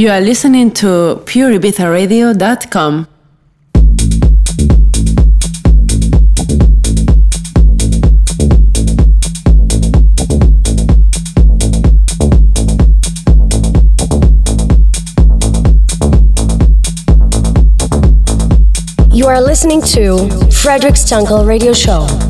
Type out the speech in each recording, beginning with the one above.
You are listening to pureibizaradio.com. You are listening to Frederic Stunkel Radio Show.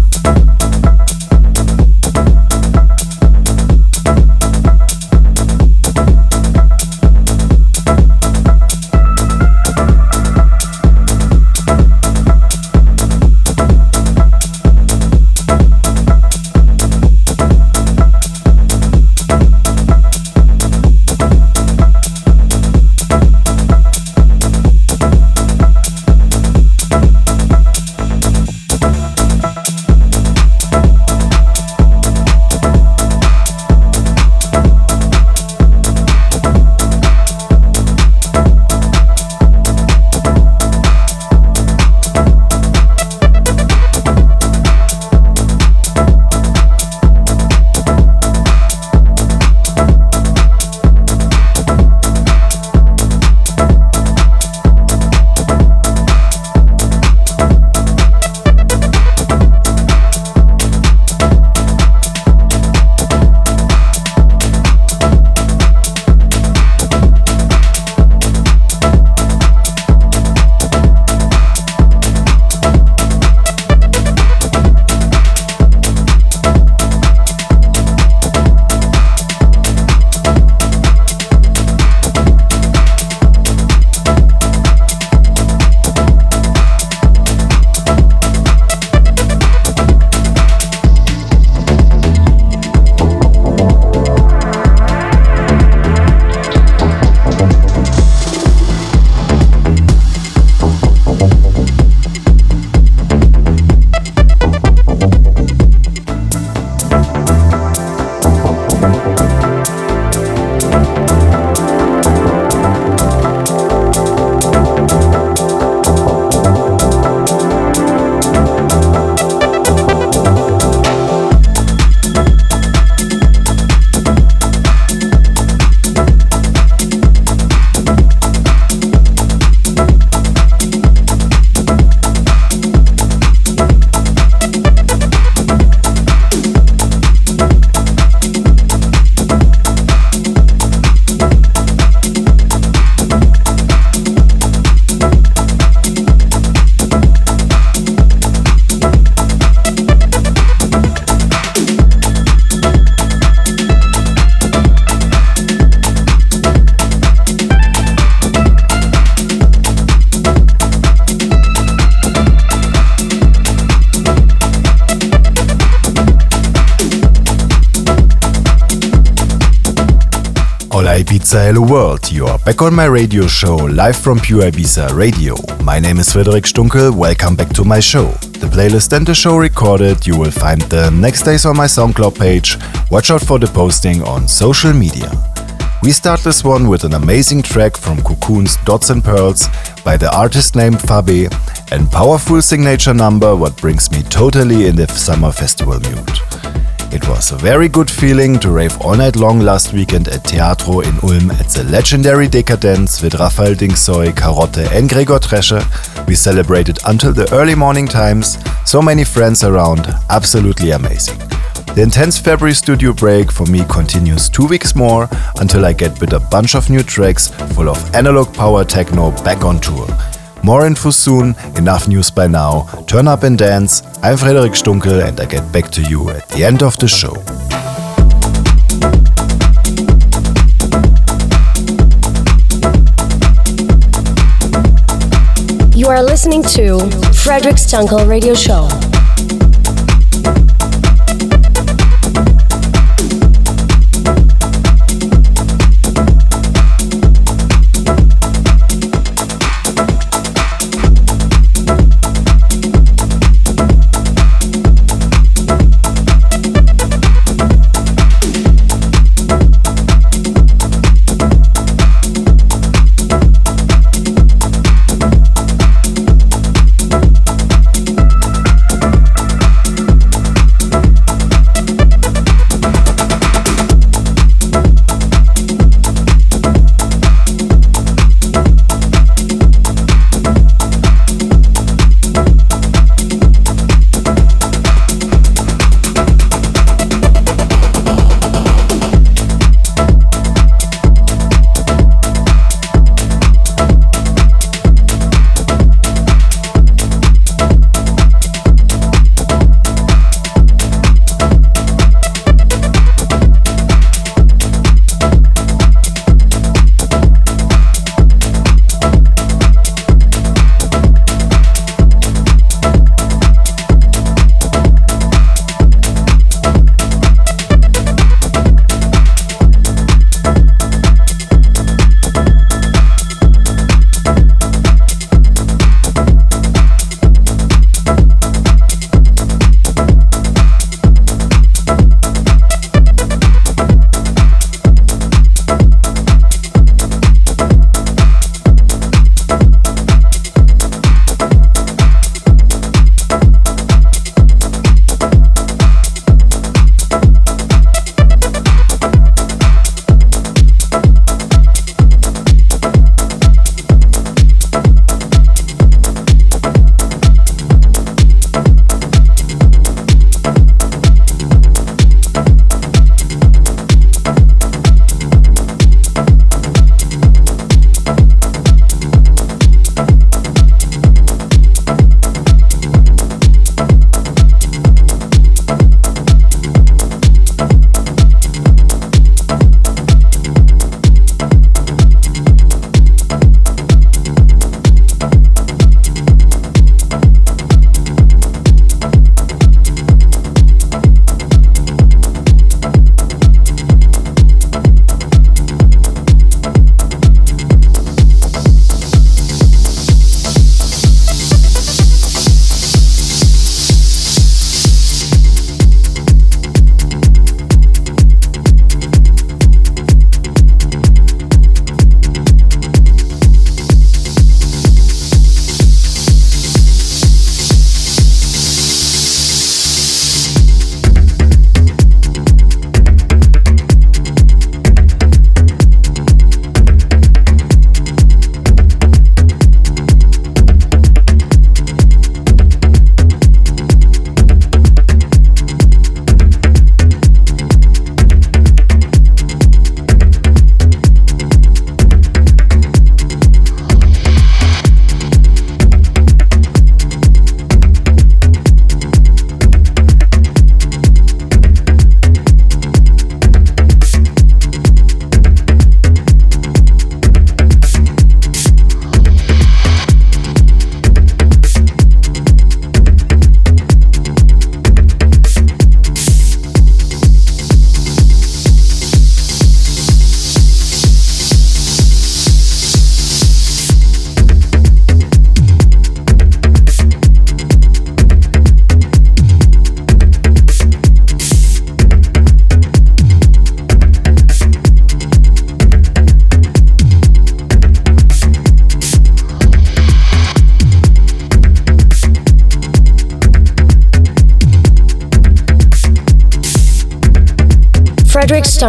Hello world. You are back on my radio show, live from Pure Ibiza Radio. My name is Frederic Stunkel. Welcome back to my show. The playlist and the show recorded, you will find the next days on my SoundCloud page. Watch out for the posting on social media. We start this one with an amazing track from Cocoon's Dots and Pearls by the artist named Fabe and powerful signature number what brings me totally in the summer festival mood. It was a very good feeling to rave all night long last weekend at Teatro in Ulm at the legendary Decadence with Raphael Dincsoy, Karotte and Gregor Tresher. We celebrated until the early morning times, so many friends around, absolutely amazing. The intense February studio break for me continues two weeks more until I get with a bunch of new tracks full of analog power techno back on tour. More info soon, enough news by now. Turn up and dance. I'm Frederic Stunkel and I get back to you at the end of the show. You are listening to Frederic Stunkel Radio Show.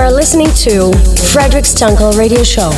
are listening to Frederic Stunkel Radio Show.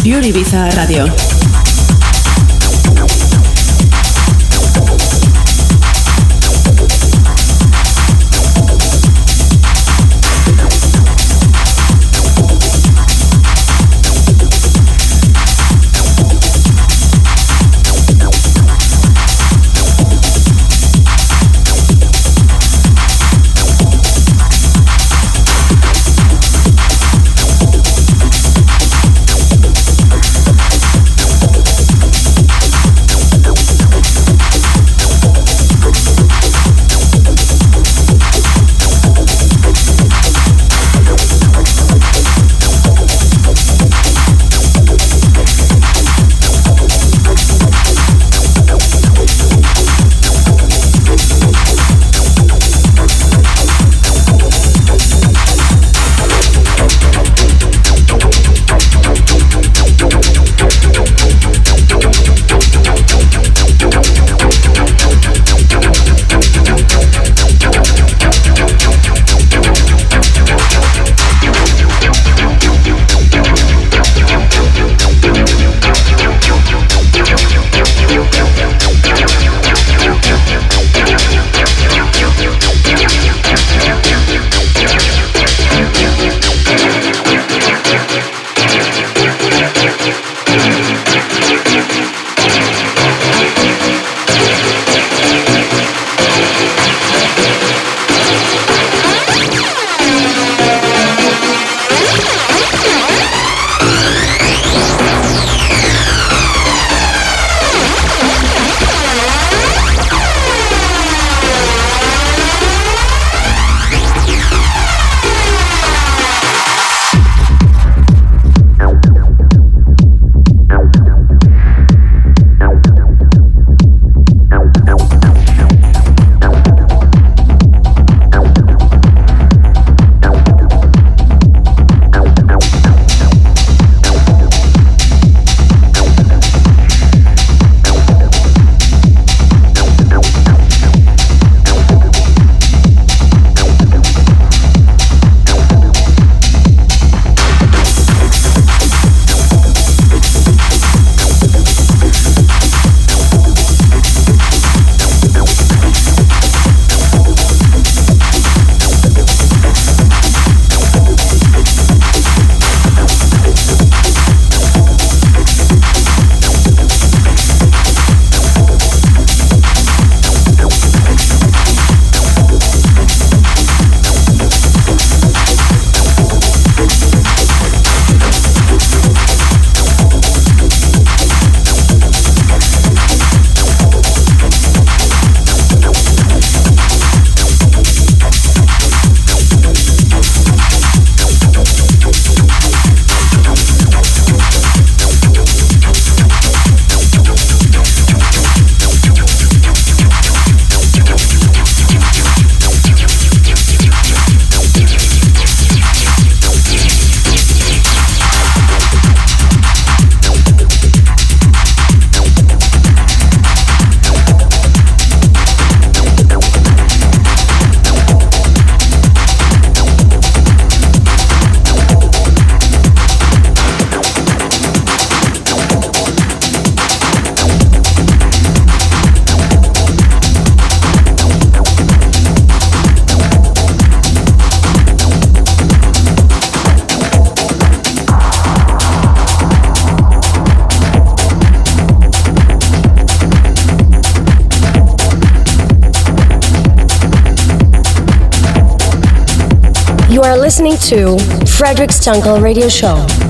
Esto es Pure Ibiza Radio. Listening to Frederic Stunkel Radio Show.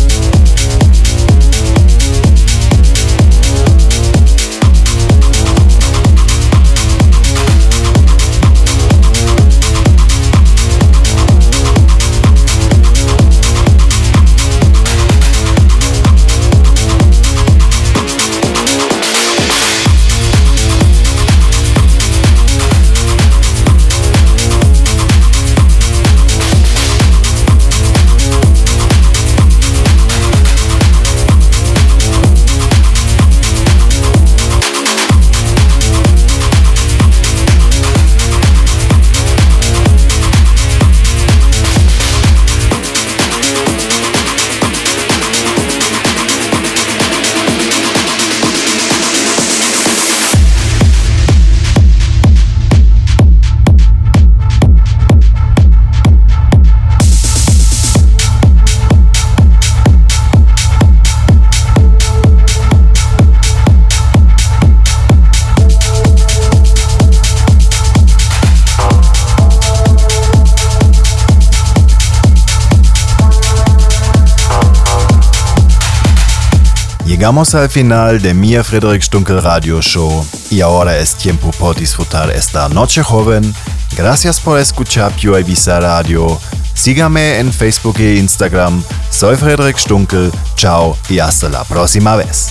Llegamos al final de mi Frederick Stunkel Radio Show y ahora es tiempo por disfrutar esta noche joven. Gracias por escuchar Pure Ibiza Radio. Sígame en Facebook e Instagram. Soy Frederick Stunkel. Chao y hasta la próxima vez.